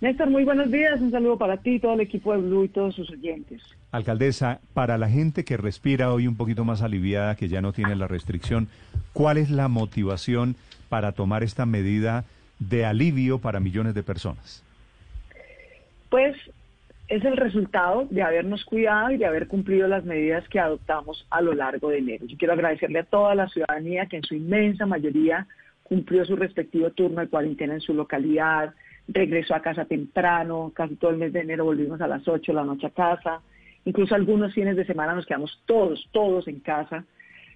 Néstor, muy buenos días. Un saludo para ti, todo el equipo de Blue y todos sus oyentes. Alcaldesa, para la gente que respira hoy un poquito más aliviada, que ya no tiene la restricción, ¿cuál es la motivación para tomar esta medida de alivio para millones de personas? Pues es el resultado de habernos cuidado y de haber cumplido las medidas que adoptamos a lo largo de enero. Yo quiero agradecerle a toda la ciudadanía que en su inmensa mayoría cumplió su respectivo turno de cuarentena en su localidad, regresó a casa temprano, casi todo el mes de enero volvimos a las 8 de la noche a casa, incluso algunos fines de semana nos quedamos todos, todos en casa,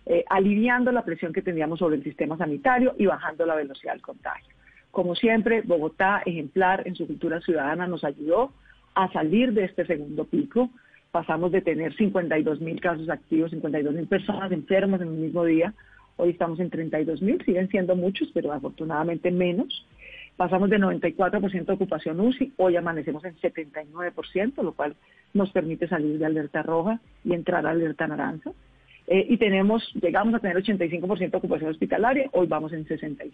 eh, aliviando la presión que teníamos sobre el sistema sanitario y bajando la velocidad del contagio. Como siempre, Bogotá, ejemplar en su cultura ciudadana, nos ayudó a salir de este segundo pico. Pasamos de tener 52 mil casos activos, 52 mil personas enfermas en el mismo día. Hoy estamos en 32 mil, siguen siendo muchos, pero afortunadamente menos. Pasamos de 94% de ocupación UCI, hoy amanecemos en 79%, lo cual nos permite salir de alerta roja y entrar a alerta naranja. Eh, y tenemos, llegamos a tener 85% de ocupación hospitalaria, hoy vamos en 65%.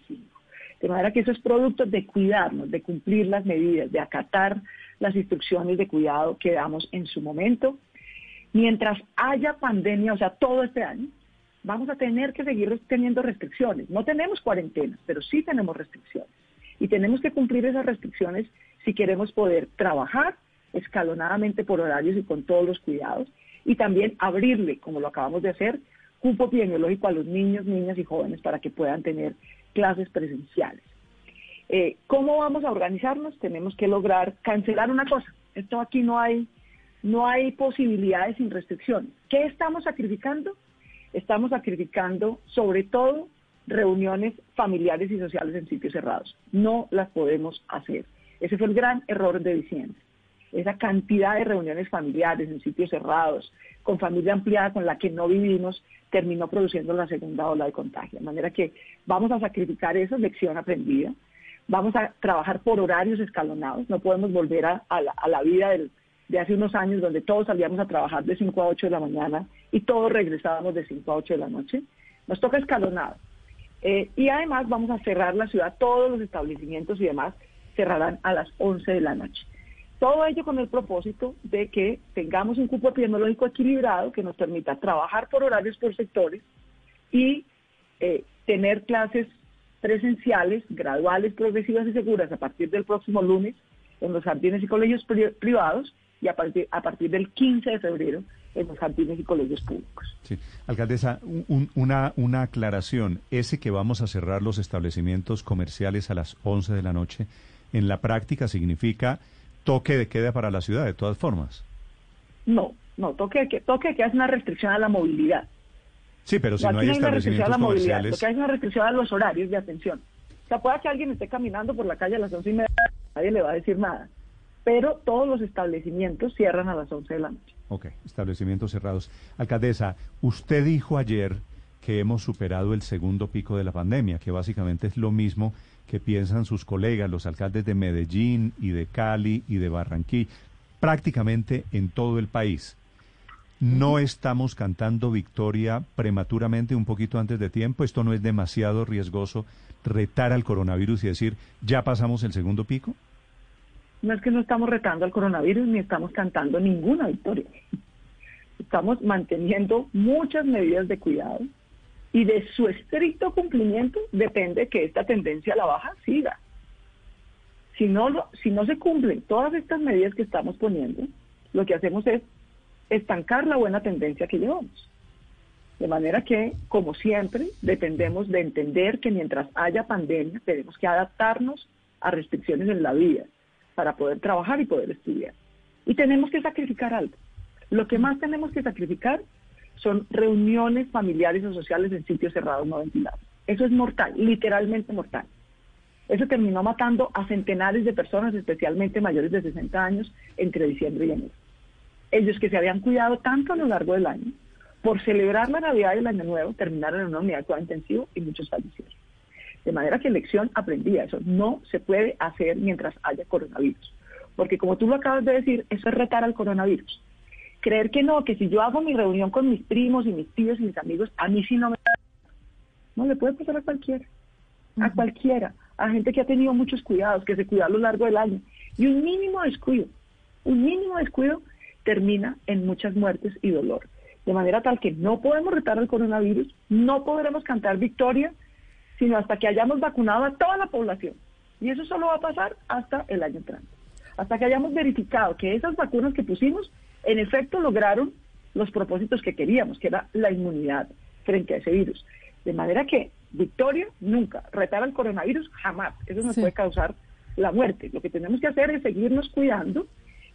De manera que eso es producto de cuidarnos, de cumplir las medidas, de acatar las instrucciones de cuidado que damos en su momento. Mientras haya pandemia, o sea, todo este año, vamos a tener que seguir teniendo restricciones. No tenemos cuarentenas, pero sí tenemos restricciones y tenemos que cumplir esas restricciones si queremos poder trabajar escalonadamente por horarios y con todos los cuidados y también abrirle, como lo acabamos de hacer, cupo epidemiológico a los niños, niñas y jóvenes para que puedan tener clases presenciales. Eh, ¿Cómo vamos a organizarnos? Tenemos que lograr cancelar una cosa. Esto aquí no hay, no hay posibilidades sin restricciones. ¿Qué estamos sacrificando? Estamos sacrificando sobre todo reuniones familiares y sociales en sitios cerrados. No las podemos hacer. Ese fue el gran error de diciembre. Esa cantidad de reuniones familiares en sitios cerrados, con familia ampliada con la que no vivimos, terminó produciendo la segunda ola de contagio. De manera que vamos a sacrificar esa lección aprendida. Vamos a trabajar por horarios escalonados. No podemos volver a, la, vida de hace unos años donde todos salíamos a trabajar de 5 a 8 de la mañana y todos regresábamos de 5 a 8 de la noche. Nos toca escalonado. Eh, y además vamos a cerrar la ciudad, todos los establecimientos y demás cerrarán a las 11 de la noche. Todo ello con el propósito de que tengamos un cupo epidemiológico equilibrado que nos permita trabajar por horarios por sectores y eh, tener clases presenciales, graduales, progresivas y seguras a partir del próximo lunes en los jardines y colegios privados y a partir, a partir del 15 de febrero en los jardines y colegios públicos. Sí. Alcaldesa, una, una aclaración. Ese que vamos a cerrar los establecimientos comerciales a las 11 de la noche, en la práctica significa toque de queda para la ciudad, de todas formas. No, no, toque de, toque de queda es una restricción a la movilidad. Sí, pero si no, hay, establecimientos comerciales... Lo que hay es una restricción a los horarios de atención. O sea, puede que alguien esté caminando por la calle a las once y media, nadie le va a decir nada. Pero todos los establecimientos cierran a las 11 de la noche. Ok, establecimientos cerrados. Alcaldesa, usted dijo ayer que hemos superado el segundo pico de la pandemia, que básicamente es lo mismo que piensan sus colegas, los alcaldes de Medellín y de Cali y de Barranquilla, prácticamente en todo el país. ¿No estamos cantando victoria prematuramente un poquito antes de tiempo? ¿Esto no es demasiado riesgoso retar al coronavirus y decir, ya pasamos el segundo pico? No es que no estamos retando al coronavirus ni estamos cantando ninguna victoria. Estamos manteniendo muchas medidas de cuidado y de su estricto cumplimiento depende que esta tendencia a la baja siga. Si no, si no se cumplen todas estas medidas que estamos poniendo, lo que hacemos es estancar la buena tendencia que llevamos. De manera que, como siempre, dependemos de entender que mientras haya pandemia tenemos que adaptarnos a restricciones en la vida para poder trabajar y poder estudiar. Y tenemos que sacrificar algo. Lo que más tenemos que sacrificar son reuniones familiares o sociales en sitios cerrados no ventilados. Eso es mortal, literalmente mortal. Eso terminó matando a centenares de personas, especialmente mayores de 60 años, entre diciembre y enero. Ellos que se habían cuidado tanto a lo largo del año, por celebrar la Navidad y el Año Nuevo, terminaron en una unidad de cuidado intensivo y muchos fallecieron. De manera que elección aprendía eso. No se puede hacer mientras haya coronavirus. Porque como tú lo acabas de decir, eso es retar al coronavirus. Creer que no, que si yo hago mi reunión con mis primos y mis tíos y mis amigos, a mí sí no me... No, le puede pasar a cualquiera. A cualquiera. A gente que ha tenido muchos cuidados, que se cuida a lo largo del año. Y un mínimo descuido, un mínimo descuido termina en muchas muertes y dolor. De manera tal que no podemos retar al coronavirus, no podremos cantar victoria, sino hasta que hayamos vacunado a toda la población. Y eso solo va a pasar hasta el año entrante. Hasta que hayamos verificado que esas vacunas que pusimos, en efecto, lograron los propósitos que queríamos, que era la inmunidad frente a ese virus. De manera que victoria, nunca. Retar al coronavirus, jamás. Eso nos puede causar la muerte. Lo que tenemos que hacer es seguirnos cuidando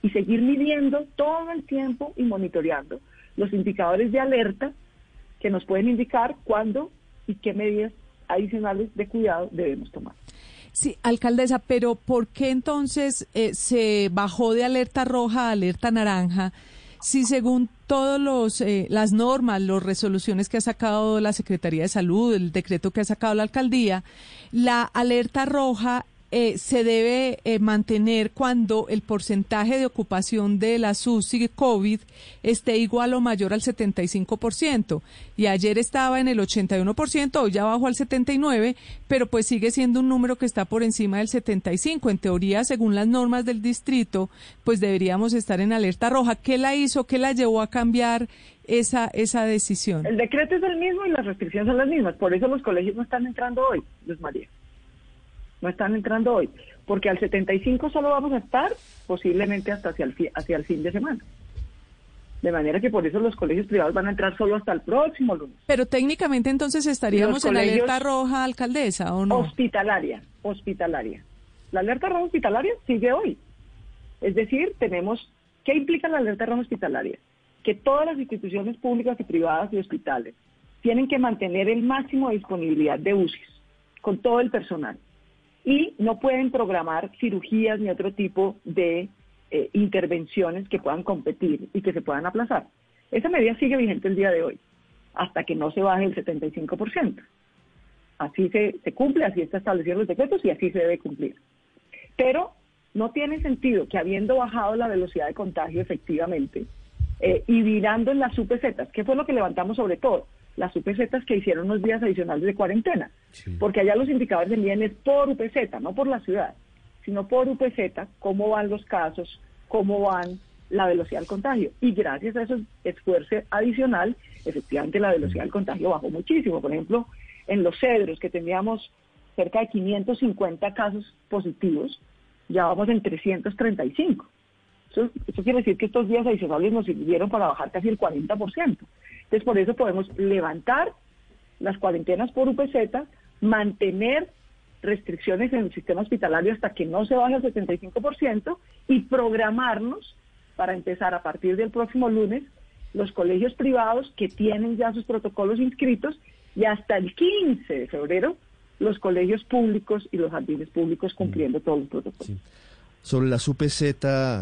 y seguir midiendo todo el tiempo y monitoreando los indicadores de alerta que nos pueden indicar cuándo y qué medidas adicionales de cuidado debemos tomar. Sí, alcaldesa, pero ¿por qué entonces eh, se bajó de alerta roja a alerta naranja? Si según todos los eh, las normas, las resoluciones que ha sacado la Secretaría de Salud, el decreto que ha sacado la alcaldía, la alerta roja eh, se debe eh, mantener cuando el porcentaje de ocupación de la SUSI COVID esté igual o mayor al 75%. Y ayer estaba en el 81%, hoy ya bajó al 79%, pero pues sigue siendo un número que está por encima del 75%. En teoría, según las normas del distrito, pues deberíamos estar en alerta roja. ¿Qué la hizo? ¿Qué la llevó a cambiar esa, esa decisión? El decreto es el mismo y las restricciones son las mismas. Por eso los colegios no están entrando hoy, Luz María no están entrando hoy, porque al 75 solo vamos a estar posiblemente hasta hacia el, hacia el fin de semana. De manera que por eso los colegios privados van a entrar solo hasta el próximo lunes. Pero técnicamente entonces estaríamos en la alerta roja, alcaldesa, ¿o no? Hospitalaria, hospitalaria. La alerta roja hospitalaria sigue hoy. Es decir, tenemos, ¿qué implica la alerta roja hospitalaria? Que todas las instituciones públicas y privadas y hospitales tienen que mantener el máximo de disponibilidad de UCIs con todo el personal y no pueden programar cirugías ni otro tipo de eh, intervenciones que puedan competir y que se puedan aplazar. Esa medida sigue vigente el día de hoy, hasta que no se baje el 75%. Así se, cumple, así está establecido los decretos y así se debe cumplir. Pero no tiene sentido que habiendo bajado la velocidad de contagio efectivamente eh, y virando en las UPZ, que fue lo que levantamos sobre todo, las UPZ que hicieron unos días adicionales de cuarentena, porque allá los indicadores de miden es por UPZ, no por la ciudad, sino por UPZ, cómo van los casos, cómo van la velocidad del contagio. Y gracias a ese esfuerzo adicional, efectivamente la velocidad del contagio bajó muchísimo. Por ejemplo, en los cedros, que teníamos cerca de 550 casos positivos, ya vamos en 335. Eso, eso quiere decir que estos días adicionales nos sirvieron para bajar casi el 40%. Entonces, por eso podemos levantar las cuarentenas por UPZ, mantener restricciones en el sistema hospitalario hasta que no se baje al 75% y programarnos para empezar a partir del próximo lunes los colegios privados que tienen ya sus protocolos inscritos y hasta el 15 de febrero los colegios públicos y los jardines públicos cumpliendo todos los protocolos sobre las UPZ,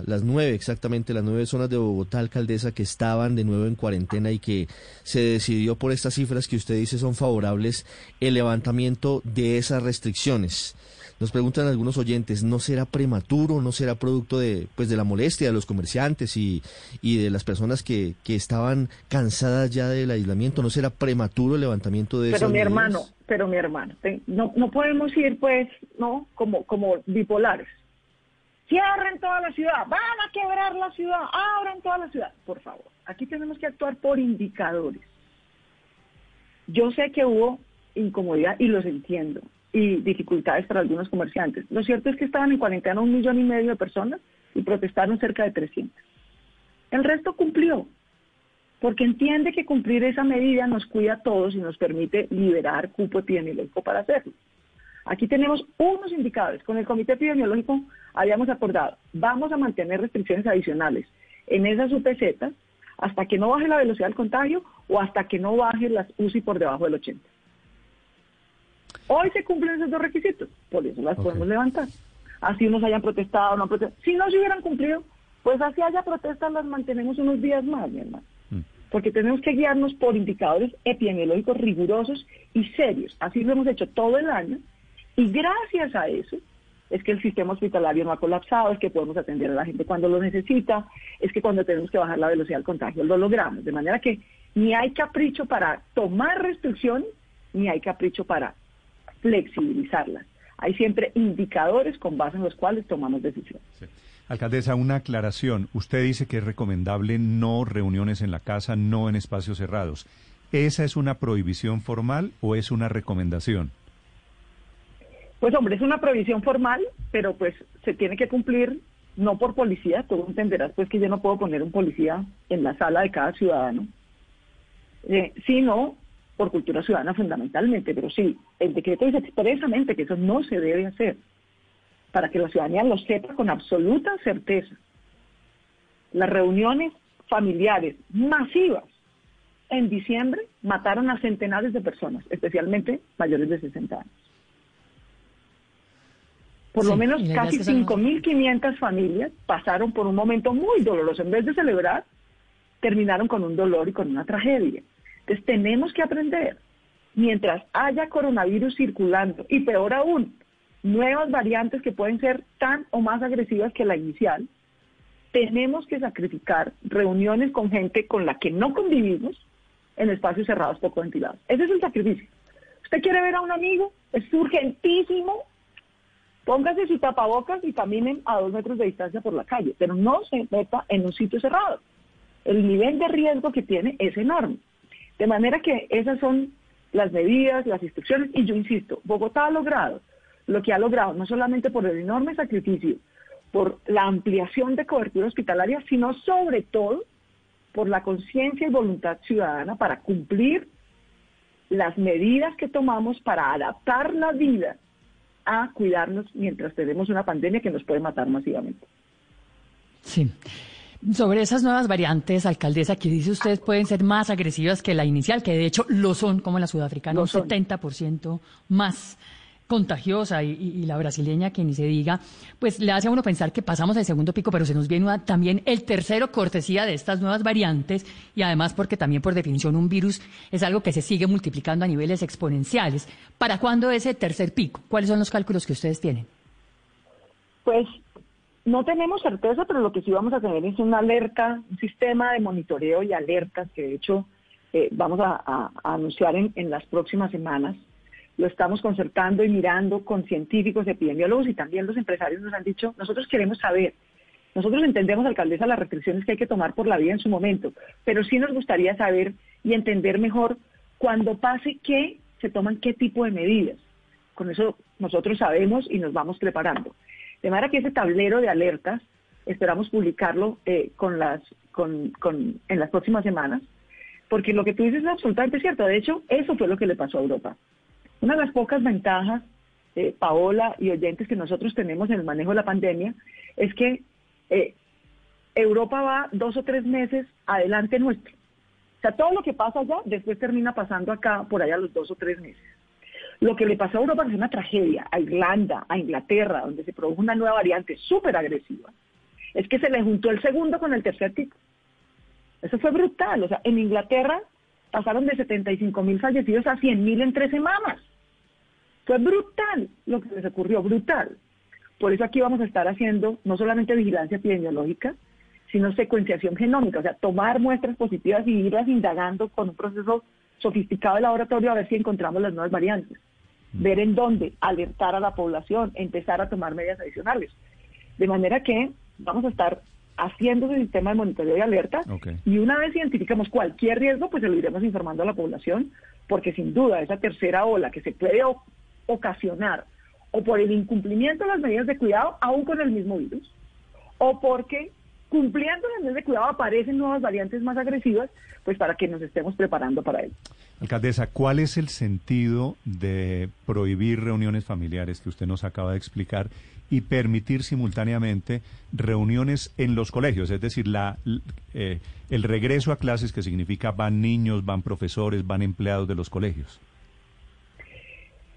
las nueve exactamente, las nueve zonas de Bogotá, alcaldesa, que estaban de nuevo en cuarentena y que se decidió por estas cifras que usted dice son favorables, el levantamiento de esas restricciones. Nos preguntan algunos oyentes, ¿no será prematuro, no será producto de, pues, de la molestia de los comerciantes y, y de las personas que, que estaban cansadas ya del aislamiento? ¿No será prematuro el levantamiento de Pero mi hermano, pero mi hermano, no, no podemos ir pues, ¿no? Como, como bipolares Cierren toda la ciudad, van a quebrar la ciudad, abran toda la ciudad. Por favor, aquí tenemos que actuar por indicadores. Yo sé que hubo incomodidad y los entiendo, y dificultades para algunos comerciantes. Lo cierto es que estaban en cuarentena un millón y medio de personas y protestaron cerca de 300. El resto cumplió, porque entiende que cumplir esa medida nos cuida a todos y nos permite liberar cupo epidemiológico para hacerlo. Aquí tenemos unos indicadores. Con el Comité Epidemiológico habíamos acordado, vamos a mantener restricciones adicionales en esas UPZ hasta que no baje la velocidad del contagio o hasta que no baje las UCI por debajo del 80. Hoy se cumplen esos dos requisitos, por eso las podemos levantar. Así unos hayan protestado o no protestado. Si no se hubieran cumplido, pues así haya protestas, las mantenemos unos días más, mi hermano. Mm. Porque tenemos que guiarnos por indicadores epidemiológicos rigurosos y serios. Así lo hemos hecho todo el año. Y gracias a eso es que el sistema hospitalario no ha colapsado, es que podemos atender a la gente cuando lo necesita, es que cuando tenemos que bajar la velocidad del contagio lo logramos. De manera que ni hay capricho para tomar restricciones, ni hay capricho para flexibilizarlas. Hay siempre indicadores con base en los cuales tomamos decisiones. Alcaldesa, una aclaración. Usted dice que es recomendable no reuniones en la casa, no en espacios cerrados. ¿Esa es una prohibición formal o es una recomendación? Pues hombre, es una prohibición formal, pero pues se tiene que cumplir no por policía, tú entenderás pues que yo no puedo poner un policía en la sala de cada ciudadano, eh, sino por cultura ciudadana fundamentalmente, pero sí, el decreto dice expresamente que eso no se debe hacer, para que la ciudadanía lo sepa con absoluta certeza. Las reuniones familiares masivas en diciembre mataron a centenares de personas, especialmente mayores de 60 años. Por lo menos casi es que eso no- 5.500 familias pasaron por un momento muy doloroso. En vez de celebrar, terminaron con un dolor y con una tragedia. Entonces tenemos que aprender, mientras haya coronavirus circulando, y peor aún, nuevas variantes que pueden ser tan o más agresivas que la inicial, tenemos que sacrificar reuniones con gente con la que no convivimos en espacios cerrados poco ventilados. Ese es el sacrificio. ¿Usted quiere ver a un amigo? Es urgentísimo. Póngase su tapabocas y caminen a dos metros de distancia por la calle, pero no se meta en un sitio cerrado. El nivel de riesgo que tiene es enorme. De manera que esas son las medidas, las instrucciones, y yo insisto, Bogotá ha logrado lo que ha logrado, no solamente por el enorme sacrificio, por la ampliación de cobertura hospitalaria, sino sobre todo por la conciencia y voluntad ciudadana para cumplir las medidas que tomamos para adaptar la vida a cuidarnos mientras tenemos una pandemia que nos puede matar masivamente. Sí. Sobre esas nuevas variantes, alcaldesa, que dice usted pueden ser más agresivas que la inicial, que de hecho lo son, como la sudafricana, Lo un son. 70% más contagiosa y, la brasileña, que ni se diga, pues le hace a uno pensar que pasamos el segundo pico, pero se nos viene también el tercero cortesía de estas nuevas variantes y además porque también por definición un virus es algo que se sigue multiplicando a niveles exponenciales. ¿Para cuándo ese tercer pico? ¿Cuáles son los cálculos que ustedes tienen? Pues no tenemos certeza, pero lo que sí vamos a tener es una alerta, un sistema de monitoreo y alertas que de hecho eh, vamos a, a- a anunciar en, en las próximas semanas. Lo estamos concertando y mirando con científicos, epidemiólogos y también los empresarios nos han dicho, nosotros queremos saber. Nosotros entendemos, alcaldesa, las restricciones que hay que tomar por la vida en su momento, pero sí nos gustaría saber y entender mejor cuando pase qué se toman qué tipo de medidas. Con eso nosotros sabemos y nos vamos preparando. De manera que ese tablero de alertas esperamos publicarlo eh, con las, con, con- en las próximas semanas, porque lo que tú dices es absolutamente cierto. De hecho, eso fue lo que le pasó a Europa. Una de las pocas ventajas, eh, Paola y oyentes, que nosotros tenemos en el manejo de la pandemia es que eh, Europa va dos o tres meses adelante nuestro. O sea, todo lo que pasa allá después termina pasando acá por allá los dos o tres meses. Lo que le pasó a Europa es una tragedia, a Irlanda, a Inglaterra, donde se produjo una nueva variante súper agresiva, es que se le juntó el segundo con el tercer tipo. Eso fue brutal. O sea, en Inglaterra pasaron de 75 mil fallecidos a 100 mil en tres semanas. Fue brutal lo que les ocurrió, brutal. Por eso aquí vamos a estar haciendo no solamente vigilancia epidemiológica, sino secuenciación genómica, o sea, tomar muestras positivas y irlas indagando con un proceso sofisticado de laboratorio a ver si encontramos las nuevas variantes. Ver en dónde, alertar a la población, empezar a tomar medidas adicionales. De manera que vamos a estar haciendo ese sistema de monitoreo y alerta y una vez identificamos cualquier riesgo, pues se lo iremos informando a la población, porque sin duda esa tercera ola que se puede ocasionar o por el incumplimiento de las medidas de cuidado, aún con el mismo virus, o porque cumpliendo las medidas de cuidado aparecen nuevas variantes más agresivas, pues para que nos estemos preparando para ello. Alcaldesa, ¿cuál es el sentido de prohibir reuniones familiares que usted nos acaba de explicar y permitir simultáneamente reuniones en los colegios? Es decir, la, eh, el regreso a clases que significa van niños, van profesores, van empleados de los colegios.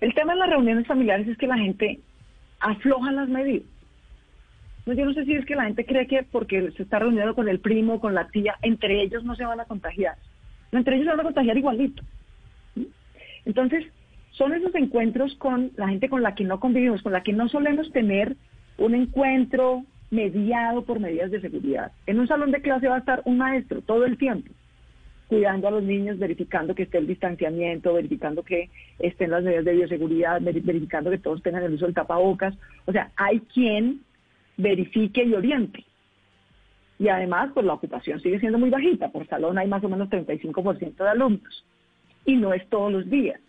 El tema de las reuniones familiares es que la gente afloja las medidas. No, yo no sé si es que la gente cree que porque se está reuniendo con el primo, con la tía, entre ellos no se van a contagiar. No, entre ellos se van a contagiar igualito. Entonces, son esos encuentros con la gente con la que no convivimos, con la que no solemos tener un encuentro mediado por medidas de seguridad. En un salón de clase va a estar un maestro todo el tiempo, cuidando a los niños, verificando que esté el distanciamiento, verificando que estén las medidas de bioseguridad, veri- verificando que todos tengan el uso del tapabocas. O sea, hay quien verifique y oriente. Y además, pues la ocupación sigue siendo muy bajita. Por salón hay más o menos 35% de alumnos. Y no es todos los días.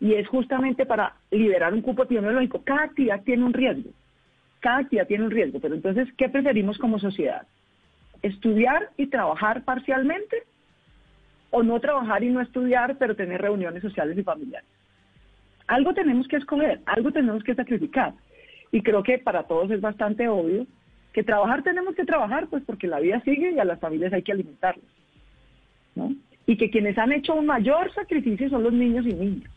Y es justamente para liberar un cupo epidemiológico. Cada actividad tiene un riesgo. Cada actividad tiene un riesgo. Pero entonces, ¿qué preferimos como sociedad? ¿Estudiar y trabajar parcialmente? ¿O no trabajar y no estudiar, pero tener reuniones sociales y familiares? Algo tenemos que escoger, algo tenemos que sacrificar. Y creo que para todos es bastante obvio que trabajar tenemos que trabajar, pues porque la vida sigue y a las familias hay que alimentarlas. ¿no? Y que quienes han hecho un mayor sacrificio son los niños y niñas.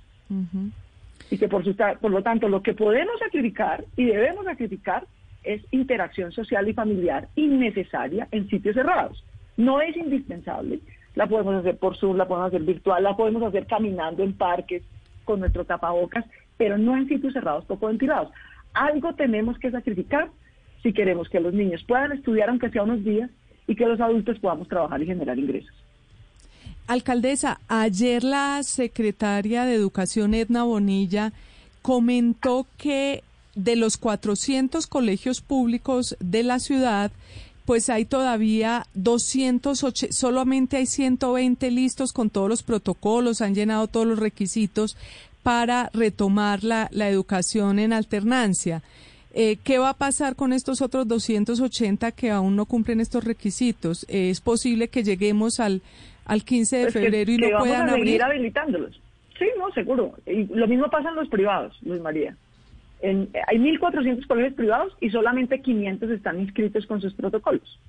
Y que por, su por lo tanto lo que podemos sacrificar y debemos sacrificar es interacción social y familiar innecesaria en sitios cerrados. No es indispensable. La podemos hacer por Zoom, la podemos hacer virtual, la podemos hacer caminando en parques con nuestro tapabocas, pero no en sitios cerrados poco ventilados. Algo tenemos que sacrificar si queremos que los niños puedan estudiar aunque sea unos días y que los adultos podamos trabajar y generar ingresos. Alcaldesa, ayer la secretaria de Educación, Edna Bonilla, comentó que de los 400 colegios públicos de la ciudad, pues hay todavía 208, solamente hay 120 listos con todos los protocolos, han llenado todos los requisitos para retomar la, la educación en alternancia. Eh, ¿Qué va a pasar con estos otros 280 que aún no cumplen estos requisitos? Eh, ¿Es posible que lleguemos al, al 15 de Pues que- febrero y que no vamos puedan a seguir abrir? habilitándolos. Sí, no, seguro. Y lo mismo pasa en los privados, Luis María. En- hay 1.400 colegios privados y solamente 500 están inscritos con sus protocolos.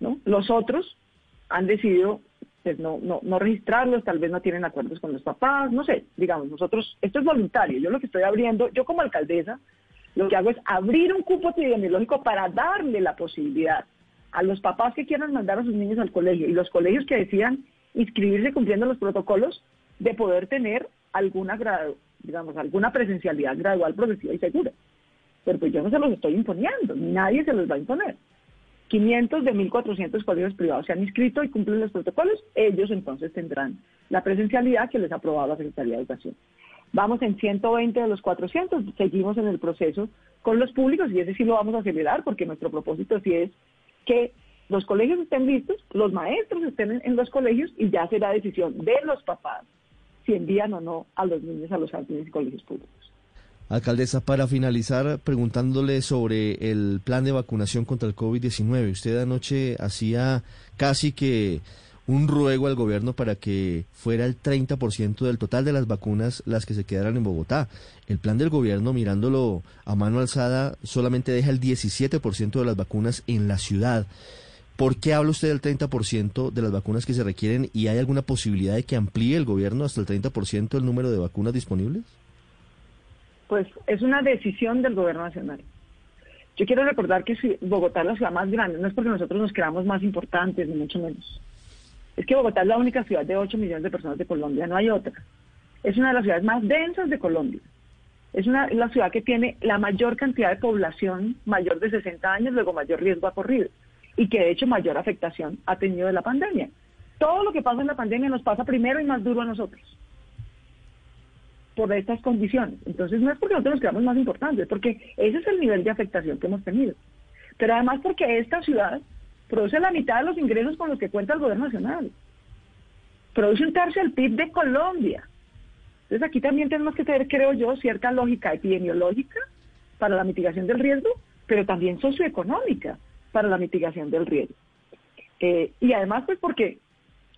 ¿no? Los otros han decidido pues, no, registrarlos, tal vez no tienen acuerdos con los papás, no sé, digamos, nosotros, esto es voluntario, yo lo que estoy abriendo, yo como alcaldesa, lo que hago es abrir un cupo epidemiológico para darle la posibilidad a los papás que quieran mandar a sus niños al colegio y los colegios que decidan inscribirse cumpliendo los protocolos de poder tener alguna digamos, alguna presencialidad gradual, progresiva y segura. Pero pues yo no se los estoy imponiendo, ni nadie se los va a imponer. 500 de 1.400 colegios privados se han inscrito y cumplen los protocolos, ellos entonces tendrán la presencialidad que les ha aprobado la Secretaría de Educación. Vamos en 120 de los 400, seguimos en el proceso con los públicos y ese sí lo vamos a acelerar porque nuestro propósito sí es que los colegios estén listos, los maestros estén en los colegios y ya será decisión de los papás si envían o no a los niños a los jardines y colegios públicos. Alcaldesa, para finalizar, preguntándole sobre el plan de vacunación contra el COVID-19. Usted anoche hacía casi que un ruego al gobierno para que fuera el 30% del total de las vacunas las que se quedaran en Bogotá. El plan del gobierno, mirándolo a mano alzada, solamente deja el 17% de las vacunas en la ciudad. ¿Por qué habla usted del 30% de las vacunas que se requieren y hay alguna posibilidad de que amplíe el gobierno hasta el 30% el número de vacunas disponibles? Pues es una decisión del gobierno nacional. Yo quiero recordar que Bogotá es la ciudad más grande, no es porque nosotros nos creamos más importantes, ni mucho menos. Es que Bogotá es la única ciudad de 8 millones de personas de Colombia, no hay otra. Es una de las ciudades más densas de Colombia. Es una la ciudad que tiene la mayor cantidad de población mayor de 60 años, luego mayor riesgo ha corrido y que de hecho mayor afectación ha tenido de la pandemia. Todo lo que pasa en la pandemia nos pasa primero y más duro a nosotros por estas condiciones. Entonces no es porque nosotros nos creamos más importantes, es porque ese es el nivel de afectación que hemos tenido. Pero además porque esta ciudad produce la mitad de los ingresos con los que cuenta el gobierno nacional. Produce un tercio del PIB de Colombia. Entonces aquí también tenemos que tener, creo yo, cierta lógica epidemiológica para la mitigación del riesgo, pero también socioeconómica para la mitigación del riesgo. Eh, y además, pues porque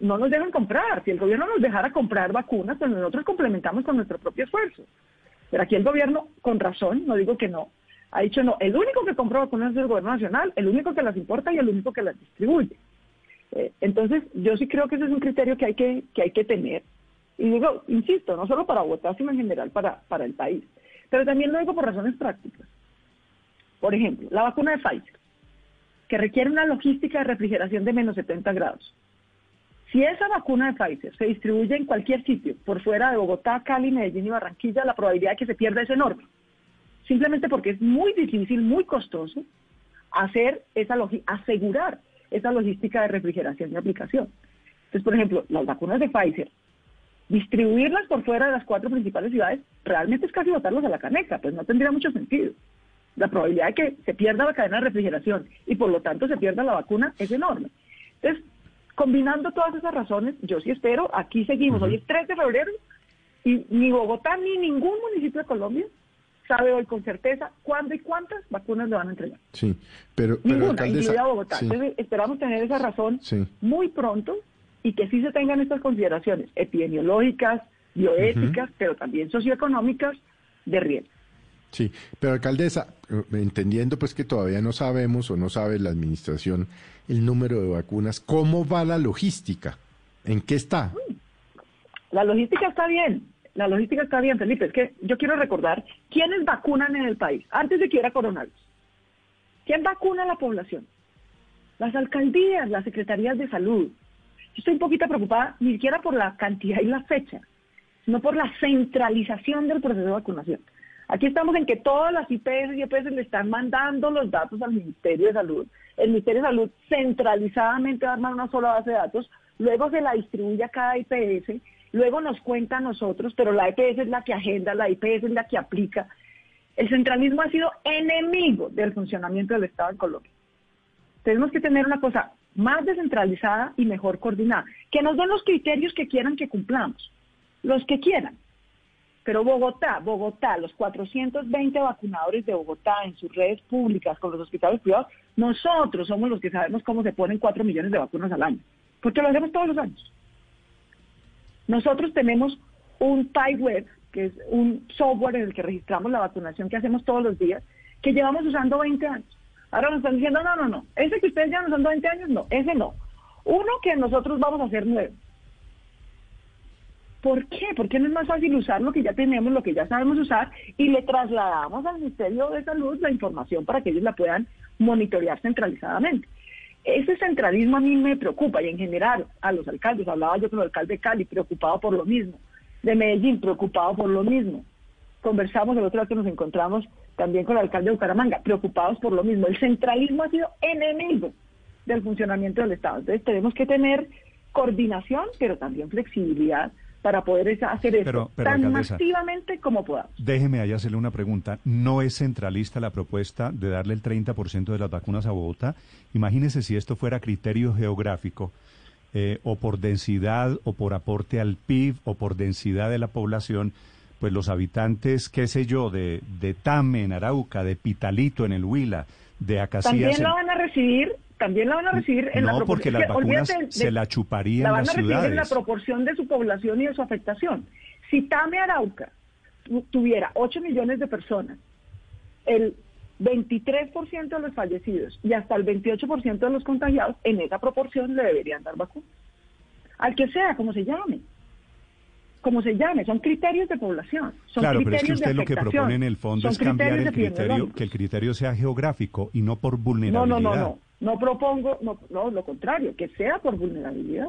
no nos dejan comprar. Si el gobierno nos dejara comprar vacunas, pues nosotros complementamos con nuestro propio esfuerzo. Pero aquí el gobierno, con razón, no digo que no, ha dicho no, el único que compra vacunas es el gobierno nacional, el único que las importa y el único que las distribuye. Eh, entonces, yo sí creo que ese es un criterio que hay que, que hay que tener Y digo, insisto, no solo para Bogotá, sino en general para, para el país. Pero también lo digo por razones prácticas. Por ejemplo, la vacuna de Pfizer, que requiere una logística de refrigeración de menos 70 grados. Si esa vacuna de Pfizer se distribuye en cualquier sitio, por fuera de Bogotá, Cali, Medellín y Barranquilla, la probabilidad de que se pierda es enorme. Simplemente porque es muy difícil, muy costoso hacer esa asegurar esa logística de refrigeración y aplicación. Entonces, por ejemplo, las vacunas de Pfizer, distribuirlas por fuera de las cuatro principales ciudades, realmente es casi botarlas a la caneca, pues no tendría mucho sentido. La probabilidad de que se pierda la cadena de refrigeración y por lo tanto se pierda la vacuna es enorme. Entonces, Combinando todas esas razones, yo sí espero, aquí seguimos, hoy es 3 de febrero y ni Bogotá ni ningún municipio de Colombia sabe hoy con certeza cuándo y cuántas vacunas le van a entregar. Sí, pero... Ninguna, incluida Bogotá. Entonces esperamos tener esa razón muy pronto y que sí se tengan estas consideraciones epidemiológicas, bioéticas, pero también socioeconómicas de riesgo. Sí, pero alcaldesa, eh, entendiendo pues que todavía no sabemos o no sabe la administración el número de vacunas, ¿cómo va la logística? ¿En qué está? La logística está bien, la logística está bien, Felipe. Es que yo quiero recordar quiénes vacunan en el país antes de que hubiera coronavirus. ¿Quién vacuna a la población? Las alcaldías, las secretarías de salud. Yo estoy un poquito preocupada ni siquiera por la cantidad y la fecha, sino por la centralización del proceso de vacunación. Aquí estamos en que todas las IPS y EPS le están mandando los datos al Ministerio de Salud. El Ministerio de Salud centralizadamente va a armar una sola base de datos, luego se la distribuye a cada IPS, luego nos cuenta a nosotros, pero la IPS es la que agenda, la IPS es la que aplica. El centralismo ha sido enemigo del funcionamiento del Estado en Colombia. Tenemos que tener una cosa más descentralizada y mejor coordinada, que nos den los criterios que quieran que cumplamos, los que quieran pero Bogotá, Bogotá, los 420 vacunadores de Bogotá en sus redes públicas con los hospitales privados, nosotros somos los que sabemos cómo se ponen 4 millones de vacunas al año, porque lo hacemos todos los años. Nosotros tenemos un PI web, que es un software en el que registramos la vacunación que hacemos todos los días, que llevamos usando 20 años. Ahora nos están diciendo, no, no, no, ese que ustedes nos usando 20 años, no, ese no. Uno que nosotros vamos a hacer nuevo. ¿Por qué? ¿Por qué no es más fácil usar lo que ya tenemos, lo que ya sabemos usar y le trasladamos al Ministerio de Salud la información para que ellos la puedan monitorear centralizadamente? Ese centralismo a mí me preocupa y en general a los alcaldes, hablaba yo con el alcalde de Cali, preocupado por lo mismo, de Medellín, preocupado por lo mismo. Conversamos el otro día que nos encontramos también con el alcalde de Bucaramanga, preocupados por lo mismo. El centralismo ha sido enemigo del funcionamiento del Estado. Entonces tenemos que tener coordinación, pero también flexibilidad para poder hacer eso tan masivamente como podamos. Déjeme ahí hacerle una pregunta. ¿No es centralista la propuesta de darle el 30% de las vacunas a Bogotá? Imagínese si esto fuera criterio geográfico, eh, o por densidad, o por aporte al PIB, o por densidad de la población, pues los habitantes, qué sé yo, de, de Tame en Arauca, de Pitalito en el Huila, de Acacias... También lo van a recibir también la van a recibir en la proporción. porque las vacunas se la chuparían la van a recibir en la proporción de su población y de su afectación. Si Tame Arauca tuviera 8 millones de personas, el 23% de los fallecidos y hasta el 28% de los contagiados, en esa proporción le deberían dar vacunas. Al que sea, como se llame como se llame, son criterios de población. Son claro, pero es que usted lo que propone en el fondo es cambiar el criterio, que el criterio sea geográfico y no por vulnerabilidad. No, no, no, no. No propongo, no, no, lo contrario, que sea por vulnerabilidad.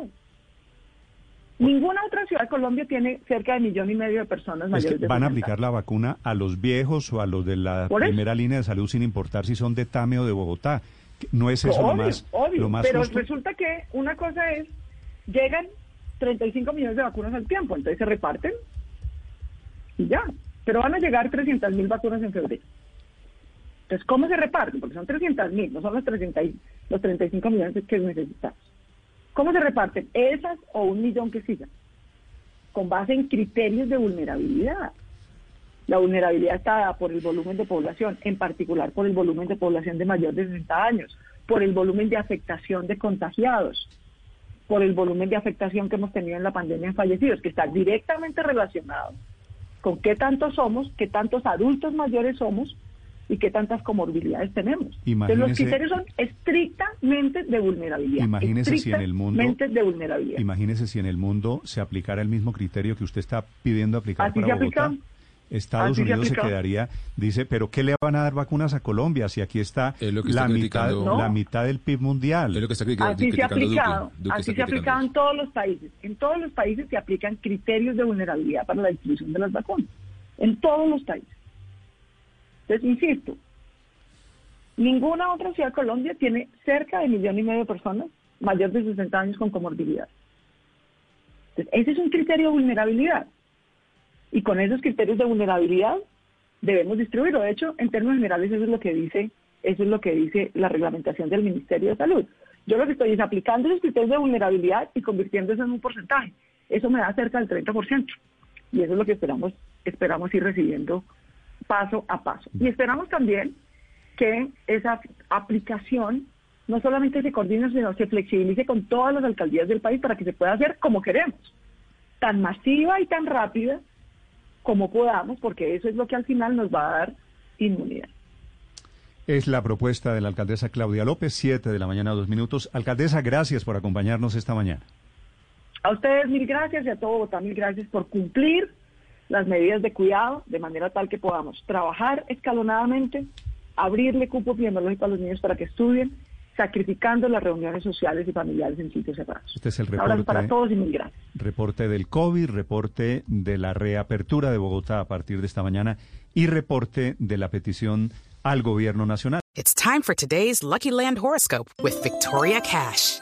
Ninguna otra ciudad de Colombia tiene cerca de millón y medio de personas mayores. Que ¿Van a aplicar la vacuna a los viejos o a los de la primera línea de salud sin importar si son de Tame o de Bogotá? ¿No es eso lo más, obvio, lo más Pero resulta que una cosa es, llegan 35 millones de vacunas al tiempo, entonces se reparten y ya. Pero van a llegar 300 mil vacunas en febrero. Entonces, ¿cómo se reparten? Porque son 300 mil, no son los, 30 los 35 millones que necesitamos. ¿Cómo se reparten? Esas o un millón que sigan. Con base en criterios de vulnerabilidad. La vulnerabilidad está dada por el volumen de población, en particular por el volumen de población de mayor de 60 años, por el volumen de afectación de contagiados, por el volumen de afectación que hemos tenido en la pandemia en fallecidos, que está directamente relacionado con qué tantos somos, qué tantos adultos mayores somos y qué tantas comorbilidades tenemos. Entonces, los criterios son estrictamente de vulnerabilidad. Imagínese si en el mundo- Estrictamente de vulnerabilidad. Imagínese si en el mundo se aplicara el mismo criterio que usted está pidiendo aplicar Así para Bogotá. aplica. Estados Así Unidos se, quedaría, dice, pero ¿qué le van a dar vacunas a Colombia si aquí está, Es lo que la, mitad, la mitad del PIB mundial? Es lo que está criticando, Así se ha Duque. aplicado, Duque así está se ha aplicado en todos los países. En todos los países se aplican criterios de vulnerabilidad para la distribución de las vacunas. En todos los países. Entonces, insisto, ninguna otra ciudad de Colombia tiene cerca de millón y medio de personas mayores de 60 años con comorbilidad. Entonces, ese es un criterio de vulnerabilidad. Y con esos criterios de vulnerabilidad debemos distribuirlo. De hecho, en términos generales, eso es lo que dice, eso es lo que dice la reglamentación del Ministerio de Salud. Yo lo que estoy es aplicando esos criterios de vulnerabilidad y convirtiéndose en un porcentaje. Eso me da cerca del 30%. Y eso es lo que esperamos, esperamos ir recibiendo paso a paso. Y esperamos también que esa aplicación no solamente se coordine, sino se flexibilice con todas las alcaldías del país para que se pueda hacer como queremos, tan masiva y tan rápida como podamos, porque eso es lo que al final nos va a dar inmunidad. Es la propuesta de la alcaldesa Claudia López, 7 de la mañana, dos minutos. Alcaldesa, gracias por acompañarnos esta mañana. A ustedes mil gracias y a todo Bogotá mil gracias por cumplir las medidas de cuidado de manera tal que podamos trabajar escalonadamente, abrirle cupo epidemiológico a los niños para que estudien, sacrificando las reuniones sociales y familiares en sitios cerrados. Este es el reporte. para todos y mil gracias. Reporte del COVID, reporte de la reapertura de Bogotá a partir de esta mañana y reporte de la petición al gobierno nacional. It's time for today's Lucky Land horoscope with Victoria Cash.